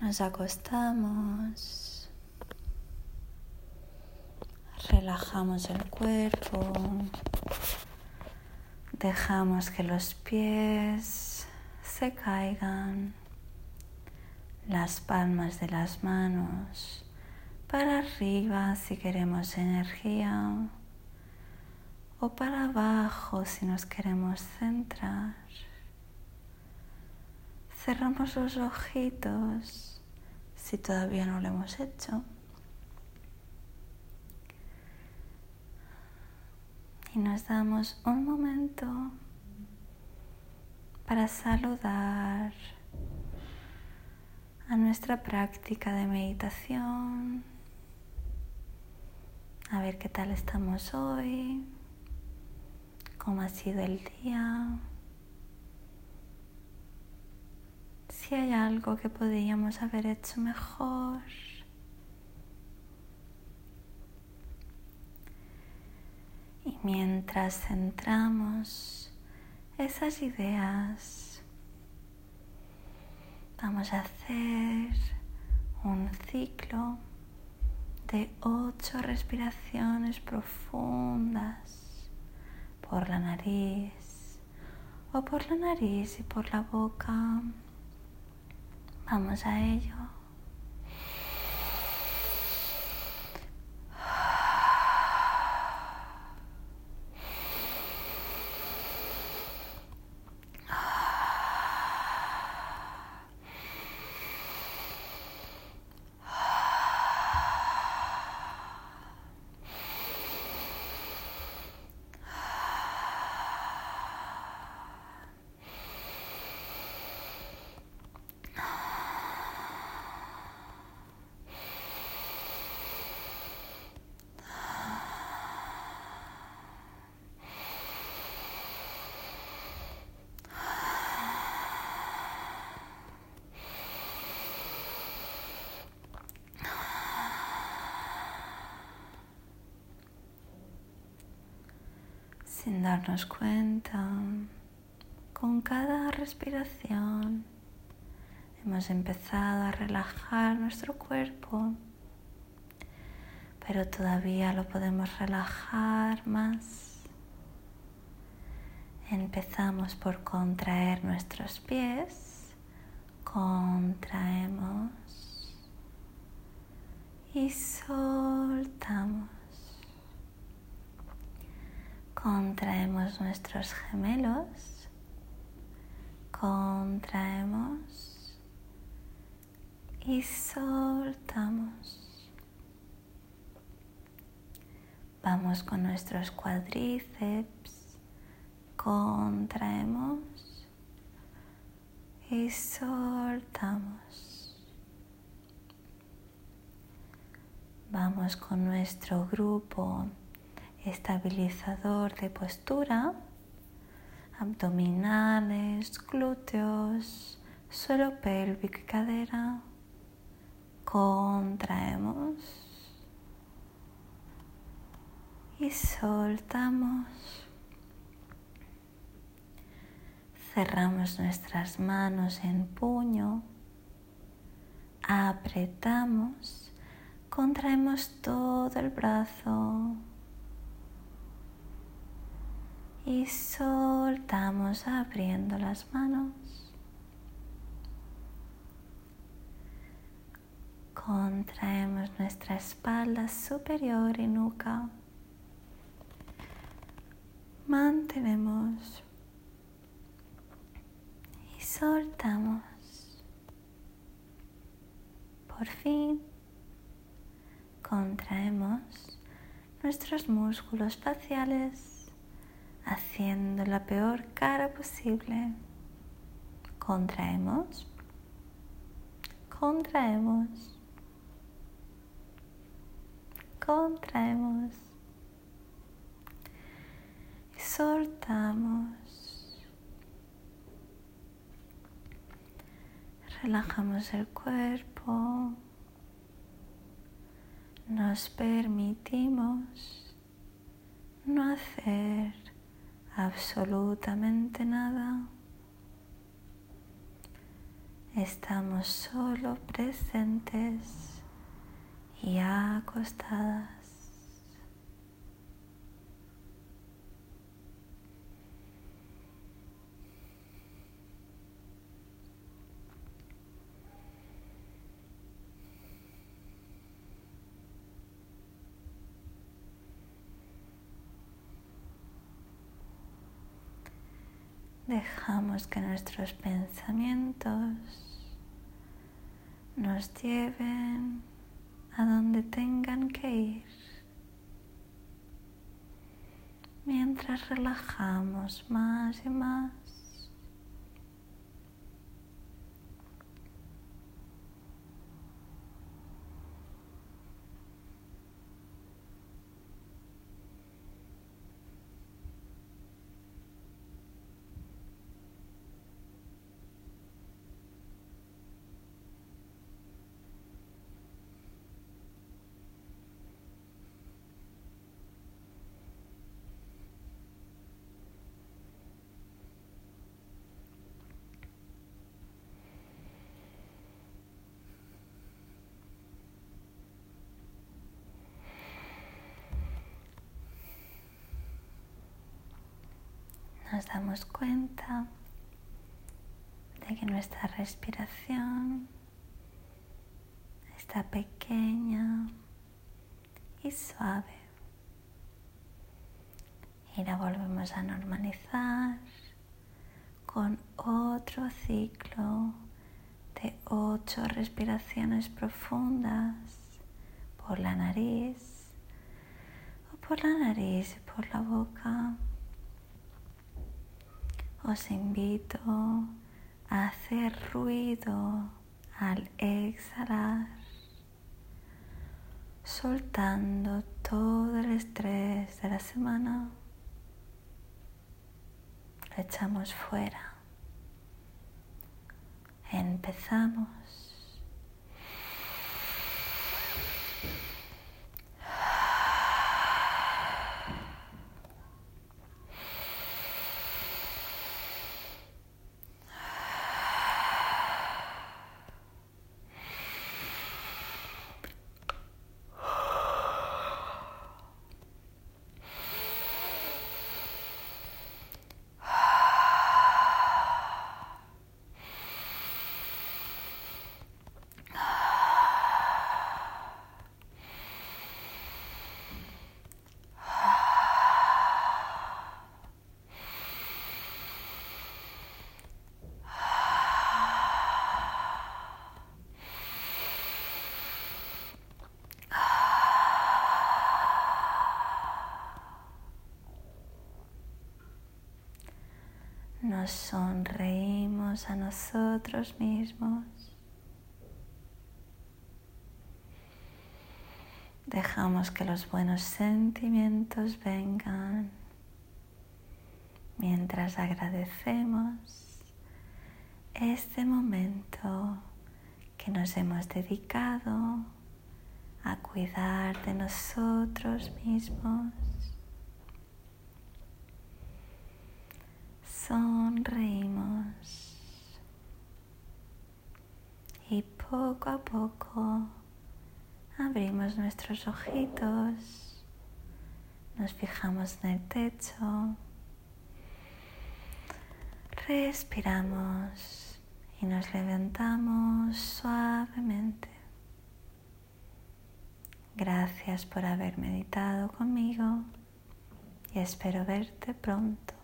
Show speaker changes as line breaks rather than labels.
Nos acostamos, relajamos el cuerpo, dejamos que los pies se caigan, las palmas de las manos para arriba si queremos energía. O para abajo si nos queremos centrar. Cerramos los ojitos si todavía no lo hemos hecho. Y nos damos un momento para saludar a nuestra práctica de meditación, a ver qué tal estamos hoy, cómo ha sido el día. Si hay algo que podríamos haber hecho mejor. Y mientras centramos esas ideas, vamos a hacer un ciclo de ocho respiraciones profundas por la nariz o por la nariz y por la boca. Vamos a ello. Sin darnos cuenta, con cada respiración hemos empezado a relajar nuestro cuerpo, pero todavía lo podemos relajar más. Empezamos por contraer nuestros pies, contraemos y soltamos. Contraemos nuestros gemelos. Contraemos y soltamos. Vamos con nuestros cuadríceps. Contraemos y soltamos. Vamos con nuestro grupo estabilizador de postura, abdominales, glúteos, suelo pélvico y cadera. Contraemos y soltamos. Cerramos nuestras manos en puño, apretamos, contraemos todo el brazo y soltamos abriendo las manos. Contraemos nuestra espalda superior y nuca. Mantenemos y soltamos. Por fin contraemos nuestros músculos faciales haciendo la peor cara posible. Contraemos, contraemos, contraemos y soltamos. Relajamos el cuerpo. Nos permitimos no hacer absolutamente nada. estamos solo presentes y acostadas. Dejamos que nuestros pensamientos nos lleven a donde tengan que ir. Mientras relajamos más y más nos damos cuenta de que nuestra respiración está pequeña y suave. Y la volvemos a normalizar con otro ciclo de ocho respiraciones profundas por la nariz o por la nariz y por la boca os invito a hacer ruido al exhalar, soltando todo el estrés de la semana. Lo echamos fuera. Empezamos. Nos sonreímos a nosotros mismos. Dejamos que los buenos sentimientos vengan mientras agradecemos este momento que nos hemos dedicado a cuidar de nosotros mismos. Sonreímos y poco a poco abrimos nuestros ojitos, nos fijamos en el techo, respiramos y nos levantamos suavemente. Gracias por haber meditado conmigo y espero verte pronto.